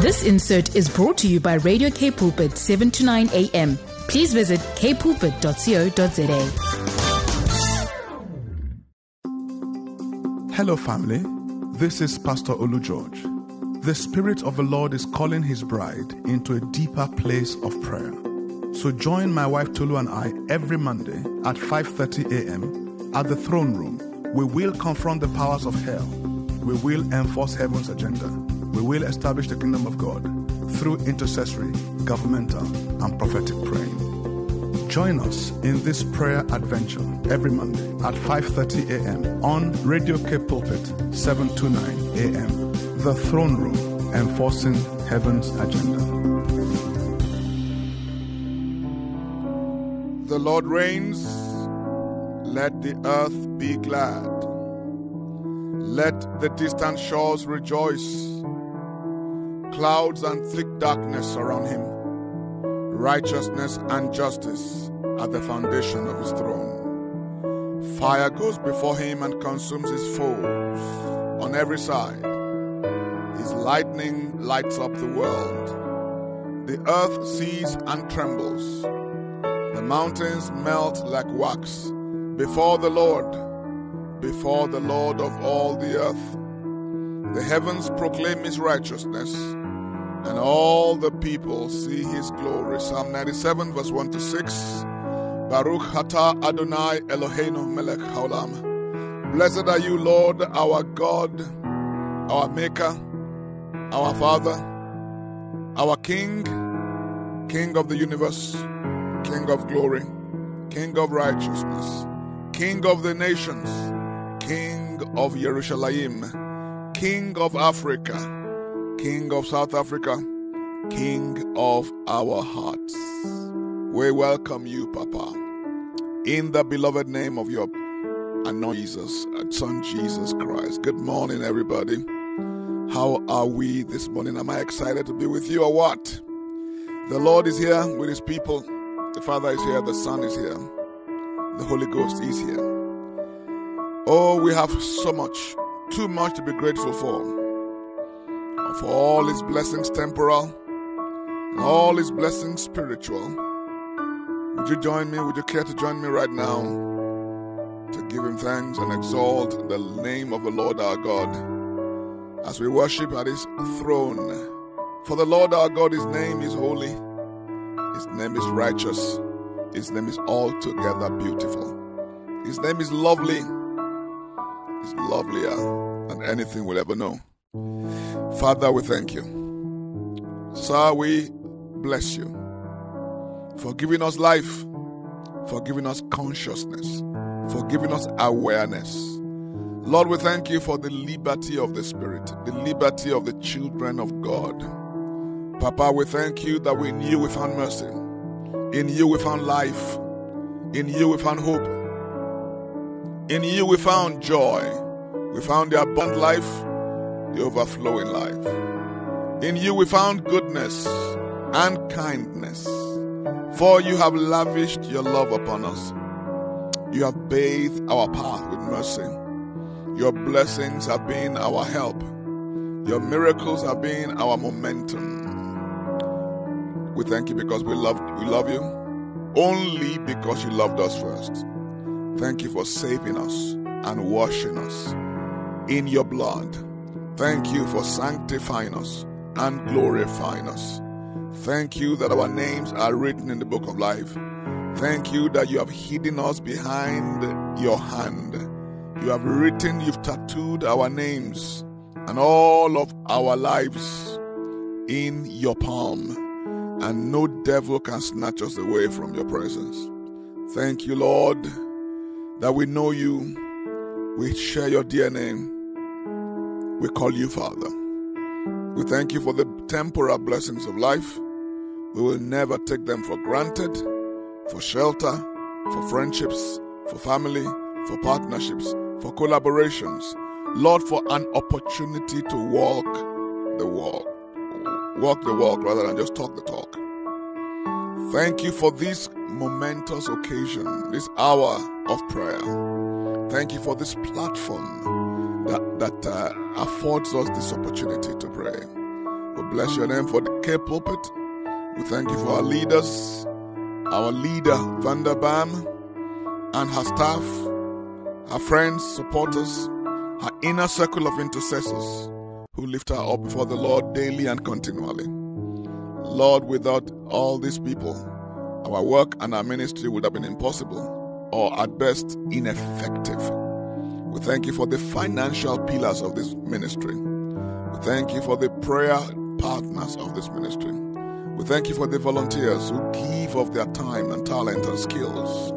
This insert is brought to you by Radio K Pulpit 7 to 9 a.m. Please visit kpulpit.co.za. Hello, family. This is Pastor Olu George. The Spirit of the Lord is calling His bride into a deeper place of prayer. So join my wife Tolu and I every Monday at 5:30 a.m. at the throne room. We will confront the powers of hell. We will enforce heaven's agenda. We will establish the kingdom of God through intercessory, governmental, and prophetic praying. Join us in this prayer adventure every Monday at 5:30 a.m. on Radio K Pulpit 729 a.m. The Throne Room, enforcing heaven's agenda. The Lord reigns. Let the earth be glad. Let the distant shores rejoice. Clouds and thick darkness surround him. Righteousness and justice are the foundation of his throne. Fire goes before him and consumes his foes on every side. His lightning lights up the world. The earth sees and trembles. The mountains melt like wax before the Lord, before the Lord of all the earth. The heavens proclaim his righteousness, and all the people see his glory. Psalm 97, verse 1 to 6. Baruch Atah Adonai Eloheinu Melech Haolam. Blessed are you, Lord, our God, our Maker, our Father, our King, King of the universe, King of glory, King of righteousness, King of the nations, King of Jerusalem, King of Africa, King of South Africa, King of our hearts. We welcome you, Papa, in the beloved name of your anointed Jesus, Son Jesus Christ. Good morning, everybody. How are we this morning? Am I excited to be with you or what? The Lord is here with his people. The Father is here, the Son is here, the Holy Ghost is here. Oh, we have so much, too much to be grateful for. For all his blessings temporal and all his blessings spiritual. Would you join me? Would you care to join me right now to give him thanks and exalt the name of the Lord our God as we worship at his throne? For the Lord our God, his name is holy. His name is righteous. His name is altogether beautiful. His name is lovely. He's lovelier than anything we'll ever know. Father, we thank you. Sir, we bless you for giving us life, for giving us consciousness, for giving us awareness. Lord, we thank you for the liberty of the Spirit, the liberty of the children of God. Papa, we thank you that in you we found mercy. In you we found life. In you we found hope. In you we found joy. We found the abundant life, the overflowing life. In you we found goodness and kindness. For you have lavished your love upon us. You have bathed our path with mercy. Your blessings have been our help. Your miracles have been our momentum. We thank you because we love we love you only because you loved us first. Thank you for saving us and washing us in your blood. Thank you for sanctifying us and glorifying us. Thank you that our names are written in the book of life. Thank you that you have hidden us behind your hand. You have written, you've tattooed our names and all of our lives in your palm and no devil can snatch us away from your presence. Thank you, Lord, that we know you, we share your DNA, we call you Father. We thank you for the temporal blessings of life. We will never take them for granted, for shelter, for friendships, for family, for partnerships, for collaborations. Lord, for an opportunity to walk the walk walk the walk rather than just talk the talk. Thank you for this momentous occasion, this hour of prayer. Thank you for this platform that, that uh, affords us this opportunity to pray. We bless your name for the K pulpit. We thank you for our leaders, our leader, Vanda Bam, and her staff, her friends, supporters, her inner circle of intercessors who lift her up before the Lord daily and continually. Lord, without all these people, our work and our ministry would have been impossible or at best ineffective. We thank you for the financial pillars of this ministry. We thank you for the prayer partners of this ministry. We thank you for the volunteers who give of their time and talent and skills.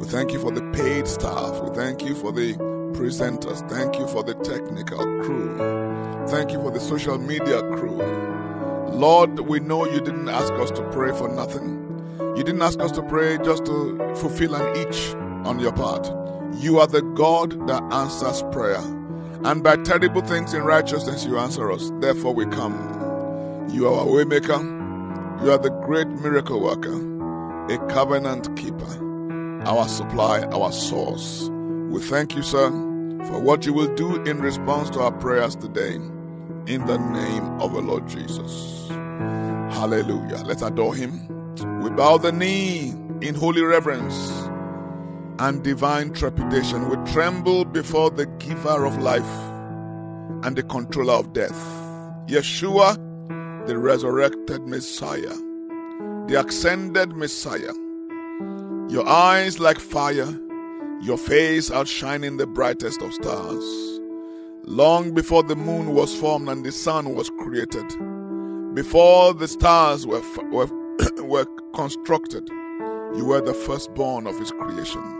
We thank you for the paid staff. We thank you for the presenters. Thank you for the technical crew. Thank you for the social media crew. Lord, we know you didn't ask us to pray for nothing. You didn't ask us to pray just to fulfill an itch on your part. You are the God that answers prayer. And by terrible things in righteousness, you answer us. Therefore, we come. You are our waymaker. You are the great miracle worker, a covenant keeper, our supply, our source. We thank you, sir, for what you will do in response to our prayers today. In the name of the Lord Jesus. Hallelujah. Let's adore him. We bow the knee in holy reverence and divine trepidation. We tremble before the giver of life and the controller of death. Yeshua, the resurrected Messiah, the ascended Messiah. Your eyes like fire, your face outshining the brightest of stars. Long before the moon was formed and the sun was created, before the stars were, were, were constructed, you were the firstborn of his creation.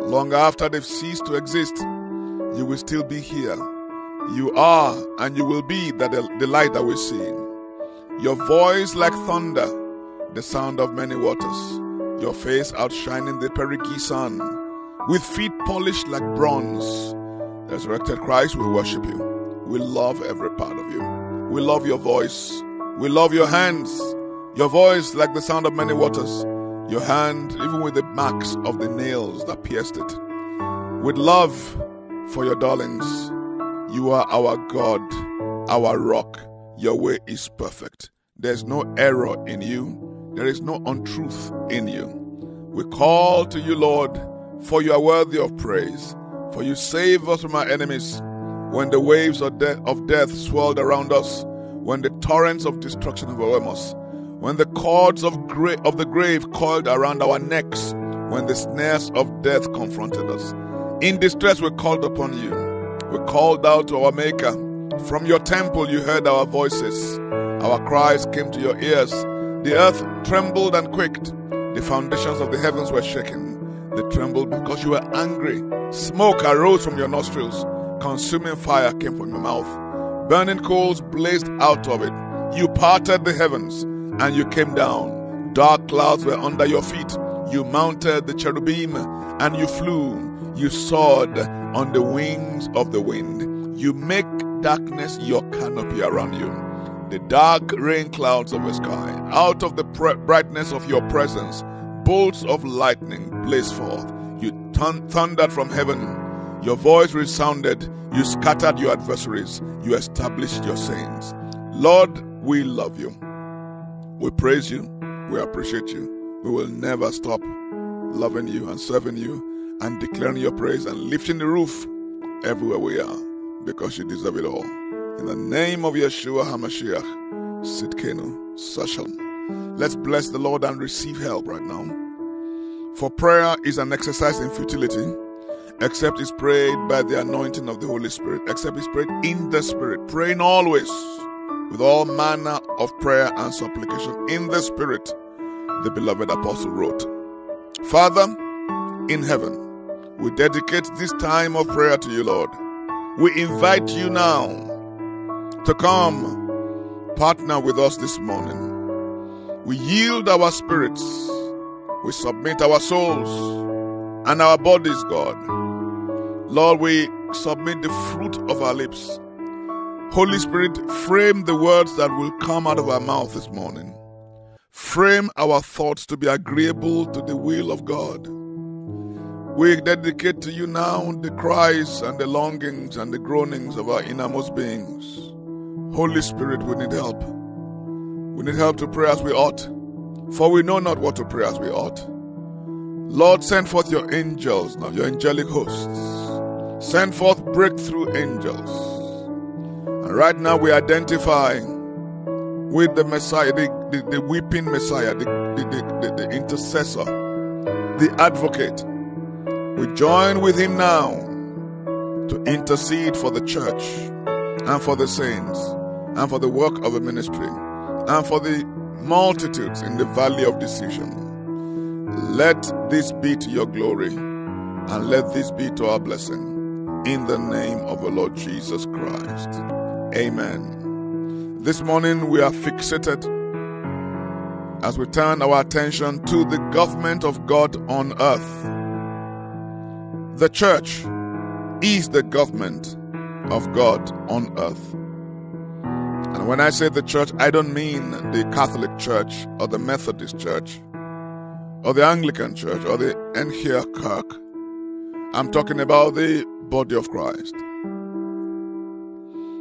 Long after they've ceased to exist, you will still be here. You are and you will be the, the light that we see. Your voice like thunder, the sound of many waters. Your face outshining the perigee sun, with feet polished like bronze. Resurrected Christ, we worship you. We love every part of you. We love your voice. We love your hands. Your voice like the sound of many waters. Your hand, even with the marks of the nails that pierced it. With love for your darlings, you are our God, our rock. Your way is perfect. There's no error in you. There is no untruth in you. We call to you, Lord, for you are worthy of praise. For you save us from our enemies when the waves of death, of death swirled around us, when the torrents of destruction overwhelm us, when the cords of, gra- of the grave coiled around our necks, when the snares of death confronted us. In distress, we called upon you. We called out to our Maker. From your temple, you heard our voices. Our cries came to your ears. The earth trembled and quaked. The foundations of the heavens were shaken. They trembled because you were angry. Smoke arose from your nostrils. Consuming fire came from your mouth. Burning coals blazed out of it. You parted the heavens and you came down. Dark clouds were under your feet. You mounted the cherubim and you flew. You soared on the wings of the wind. You make darkness your canopy around you. The dark rain clouds of the sky. Out of the brightness of your presence, bolts of lightning blazed forth. You thun- thundered from heaven. Your voice resounded. You scattered your adversaries. You established your saints. Lord, we love you. We praise you. We appreciate you. We will never stop loving you and serving you and declaring your praise and lifting the roof everywhere we are because you deserve it all. In the name of Yeshua HaMashiach, Tsidkenu, Sashalom. Let's bless the Lord and receive help right now. For prayer is an exercise in futility, except it's prayed by the anointing of the Holy Spirit, except it's prayed in the Spirit, praying always with all manner of prayer and supplication in the Spirit, the beloved apostle wrote. Father in heaven, we dedicate this time of prayer to you, Lord. We invite you now to come partner with us this morning. We yield our spirits, we submit our souls and our bodies, God. Lord, we submit the fruit of our lips. Holy Spirit, frame the words that will come out of our mouth this morning. Frame our thoughts to be agreeable to the will of God. We dedicate to you now the cries and the longings and the groanings of our innermost beings. Holy Spirit, we need help. We need help to pray as we ought, for we know not what to pray as we ought. Lord, send forth your angels now, your angelic hosts. Send forth breakthrough angels. Right now we identify with the Messiah, the, the, the weeping Messiah, the, the, the, the intercessor, the advocate. We join with him now to intercede for the church and for the saints and for the work of the ministry and for the multitudes in the valley of decision. Let this be to your glory and let this be to our blessing. In the name of the Lord Jesus Christ. Amen. This morning we are fixated as we turn our attention to the government of God on earth. The church is the government of God on earth. And when I say the church, I don't mean the Catholic Church or the Methodist Church or the Anglican Church or the NG Kerk. I'm talking about the body of Christ,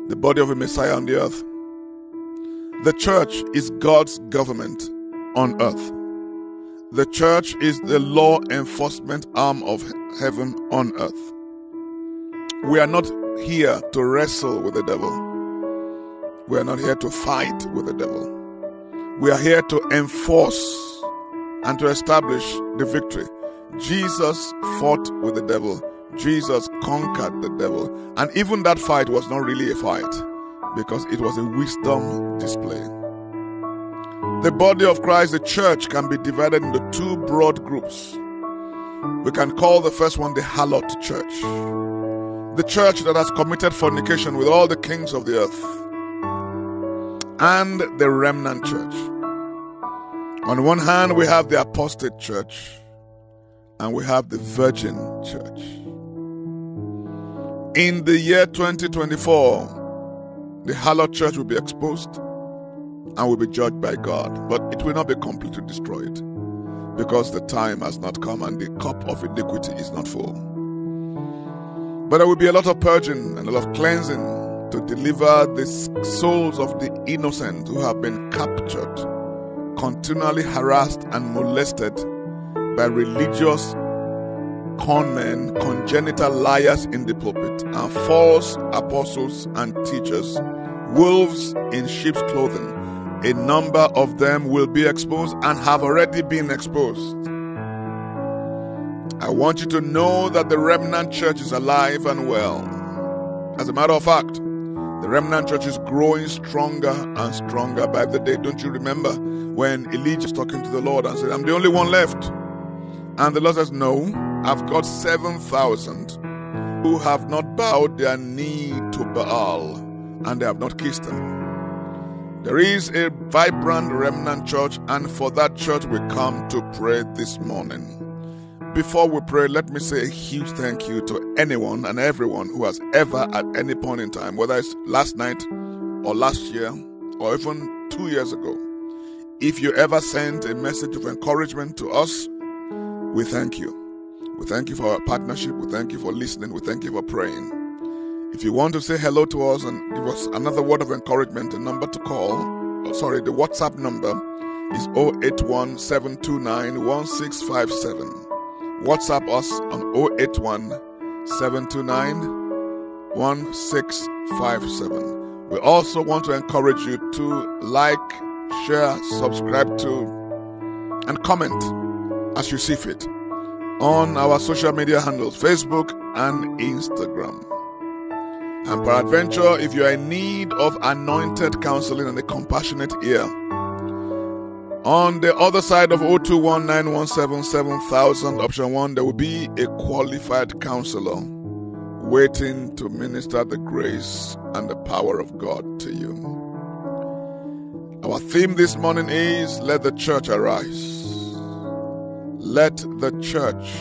the body of a Messiah on the earth. The church is God's government on earth. The church is the law enforcement arm of heaven on earth. We are not here to wrestle with the devil. We are not here to fight with the devil. We are here to enforce and to establish the victory. Jesus fought with the devil. Jesus conquered the devil. And even that fight was not really a fight because it was a wisdom display. The body of Christ, the church, can be divided into two broad groups. We can call the first one the harlot church the church that has committed fornication with all the kings of the earth, and the remnant church. On one hand, we have the apostate church, and we have the virgin church. In the year 2024, the hallowed church will be exposed and will be judged by God, but it will not be completely destroyed because the time has not come and the cup of iniquity is not full. But there will be a lot of purging and a lot of cleansing to deliver the souls of the innocent who have been captured, continually harassed and molested by religious conmen, congenital liars in the pulpit, and false apostles and teachers, wolves in sheep's clothing. A number of them will be exposed and have already been exposed. I want you to know that the remnant church is alive and well. As a matter of fact, the remnant church is growing stronger and stronger by the day. Don't you remember when Elijah was talking to the Lord and said, I'm the only one left? And the Lord says, No, I've got 7,000 who have not bowed their knee to Baal and they have not kissed him. There is a vibrant remnant church, and for that church we come to pray this morning. Before we pray, let me say a huge thank you to anyone and everyone who has ever, at any point in time, whether it's last night or last year or even two years ago, if you ever sent a message of encouragement to us, we thank you. We thank you for our partnership. We thank you for listening. We thank you for praying. If you want to say hello to us and give us another word of encouragement, the number to call, oh, sorry, the WhatsApp number is 081 729 1657. WhatsApp us on 081 729 1657. We also want to encourage you to like, share, subscribe to, and comment as you see fit on our social media handles Facebook and Instagram. And peradventure, if you are in need of anointed counseling and a compassionate ear, on the other side of 0219177,000, option 1, there will be a qualified counselor waiting to minister the grace and the power of God to you. Our theme this morning is Let the Church Arise. Let the Church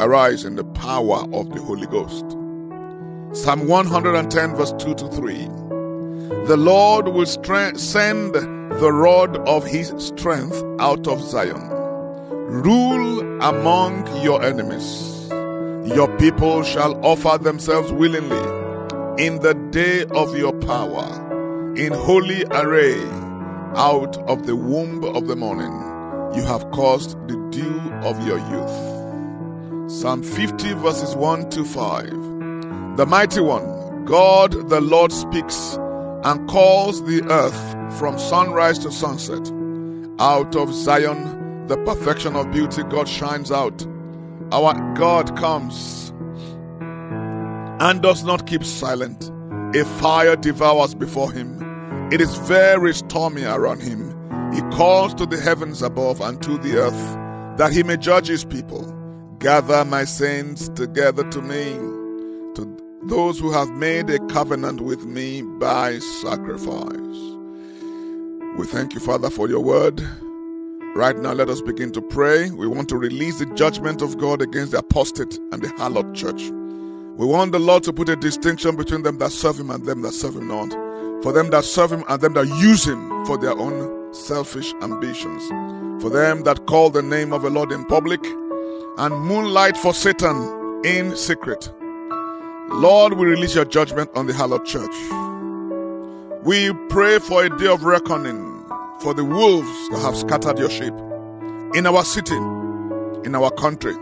arise in the power of the Holy Ghost. Psalm 110, verse 2 to 3. The Lord will send the rod of his strength out of Zion. Rule among your enemies. Your people shall offer themselves willingly in the day of your power. in holy array out of the womb of the morning. You have caused the dew of your youth. Psalm 50, verses 1 to 5. The mighty one, God the Lord speaks and calls the earth from sunrise to sunset. Out of Zion, the perfection of beauty, God shines out. Our God comes and does not keep silent. A fire devours before him. It is very stormy around him. He calls to the heavens above and to the earth that he may judge his people. Gather my saints together to me, to those who have made a covenant with me by sacrifice. We thank you, Father, for your word. Right now, let us begin to pray. We want to release the judgment of God against the apostate and the harlot church. We want the Lord to put a distinction between them that serve Him and them that serve Him not. For them that serve Him and them that use Him for their own selfish ambitions. For them that call the name of the Lord in public and moonlight for Satan in secret. Lord, we release your judgment on the harlot church. We pray for a day of reckoning for the wolves that have scattered your sheep in our city, in our country.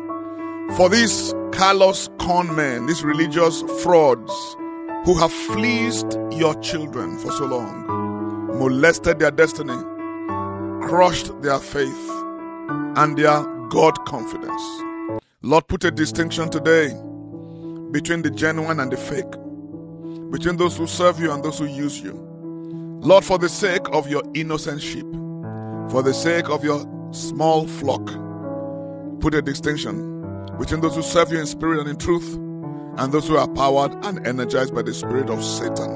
For these callous con men, these religious frauds who have fleeced your children for so long, molested their destiny, crushed their faith and their God confidence. Lord, put a distinction today between the genuine and the fake, between those who serve you and those who use you. Lord, for the sake of your innocent sheep, for the sake of your small flock, put a distinction between those who serve you in spirit and in truth, and those who are powered and energized by the spirit of Satan.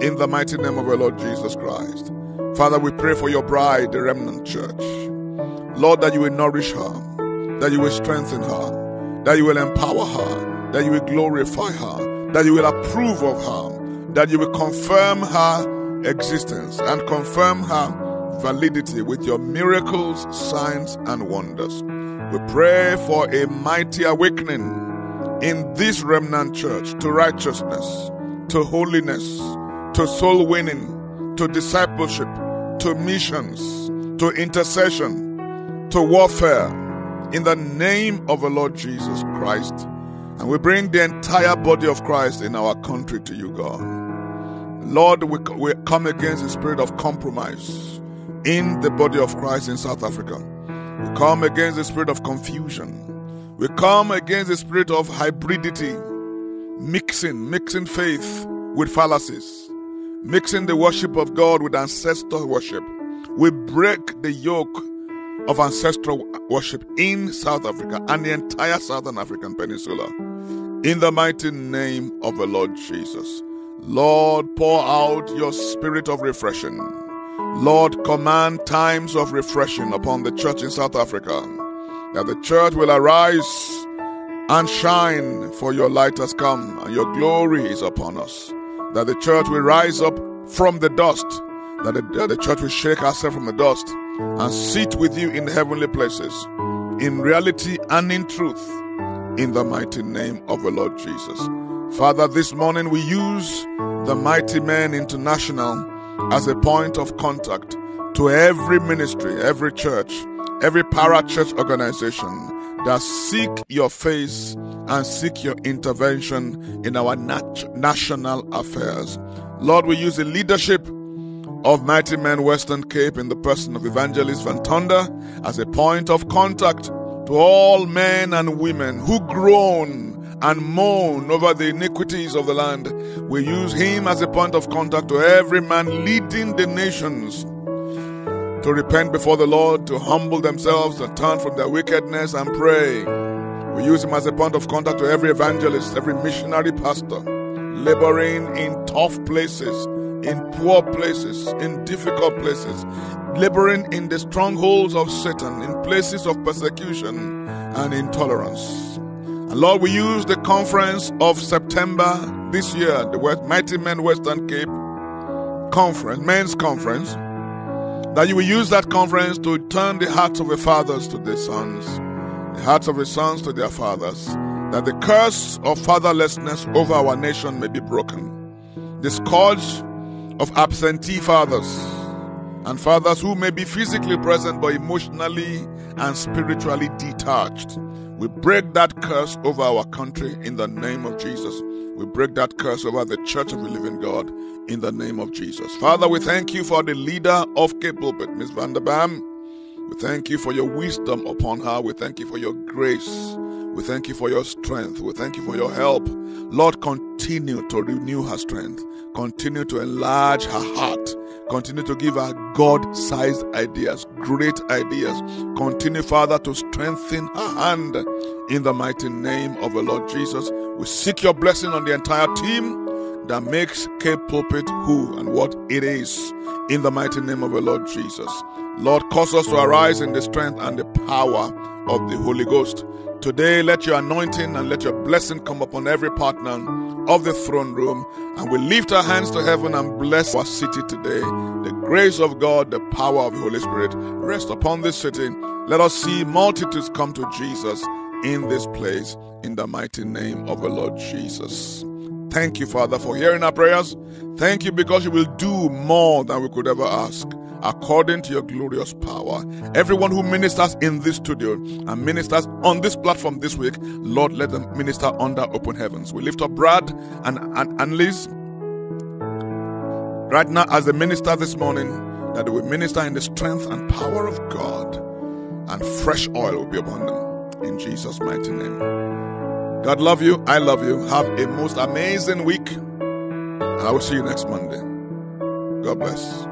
In the mighty name of our Lord Jesus Christ. Father, we pray for your bride, the remnant church. Lord, that you will nourish her, that you will strengthen her, that you will empower her, that you will glorify her, that you will approve of her, that you will confirm her existence and confirm her validity with your miracles, signs, and wonders. We pray for a mighty awakening in this remnant church to righteousness, to holiness, to soul winning, to discipleship, to missions, to intercession, to warfare in the name of the Lord Jesus Christ. And we bring the entire body of Christ in our country to you, God. Lord, we, we come against the spirit of compromise in the body of Christ in South Africa. We come against the spirit of confusion. We come against the spirit of hybridity, mixing, mixing faith with fallacies, mixing the worship of God with ancestral worship. We break the yoke of ancestral worship in South Africa and the entire Southern African Peninsula. In the mighty name of the Lord Jesus. Lord, pour out your spirit of refreshing Lord, command times of refreshing upon the church in South Africa, that the church will arise and shine, for your light has come and your glory is upon us. That the church will rise up from the dust, that the, that the church will shake herself from the dust and sit with you in heavenly places, in reality and in truth, in the mighty name of the Lord Jesus. Father, this morning we use the Mighty Men International as a point of contact to every ministry, every church, every para church organization that seek your face and seek your intervention in our nat- national affairs. Lord, we use the leadership of Mighty Men Western Cape in the person of Evangelist Van Tonder as a point of contact to all men and women who groan and moan over the iniquities of the land. We use him as a point of contact to every man leading the nations to repent before the Lord, to humble themselves and turn from their wickedness and pray. We use him as a point of contact to every evangelist, every missionary pastor, laboring in tough places, in poor places, in difficult places, laboring in the strongholds of Satan, in places of persecution and intolerance. And Lord, we use the conference of September this year, the Mighty Men Western Cape Conference, Men's Conference, that you will use that conference to turn the hearts of the fathers to their sons, the hearts of the sons to their fathers, that the curse of fatherlessness over our nation may be broken. The scourge of absentee fathers and fathers who may be physically present but emotionally and spiritually detached. We break that curse over our country in the name of Jesus. We break that curse over the church of the living God in the name of Jesus. Father, we thank you for the leader of Cape Pulpit, Miss Vanderbam. We thank you for your wisdom upon her. We thank you for your grace. We thank you for your strength. We thank you for your help. Lord, continue to renew her strength. Continue to enlarge her heart. Continue to give her God sized ideas, great ideas. Continue, Father, to strengthen her hand in the mighty name of the Lord Jesus. We seek your blessing on the entire team that makes Cape Pulpit who and what it is in the mighty name of the Lord Jesus. Lord, cause us to arise in the strength and the power of the Holy Ghost. Today, let your anointing and let your blessing come upon every partner of the throne room. And we lift our hands to heaven and bless our city today. The grace of God, the power of the Holy Spirit rest upon this city. Let us see multitudes come to Jesus in this place in the mighty name of the Lord Jesus. Thank you, Father, for hearing our prayers. Thank you because you will do more than we could ever ask according to your glorious power. Everyone who ministers in this studio and ministers on this platform this week, Lord, let them minister under open heavens. We lift up Brad and, and, and Liz right now as the minister this morning, that they will minister in the strength and power of God, and fresh oil will be upon them. In Jesus' mighty name. God love you. I love you. Have a most amazing week. And I will see you next Monday. God bless.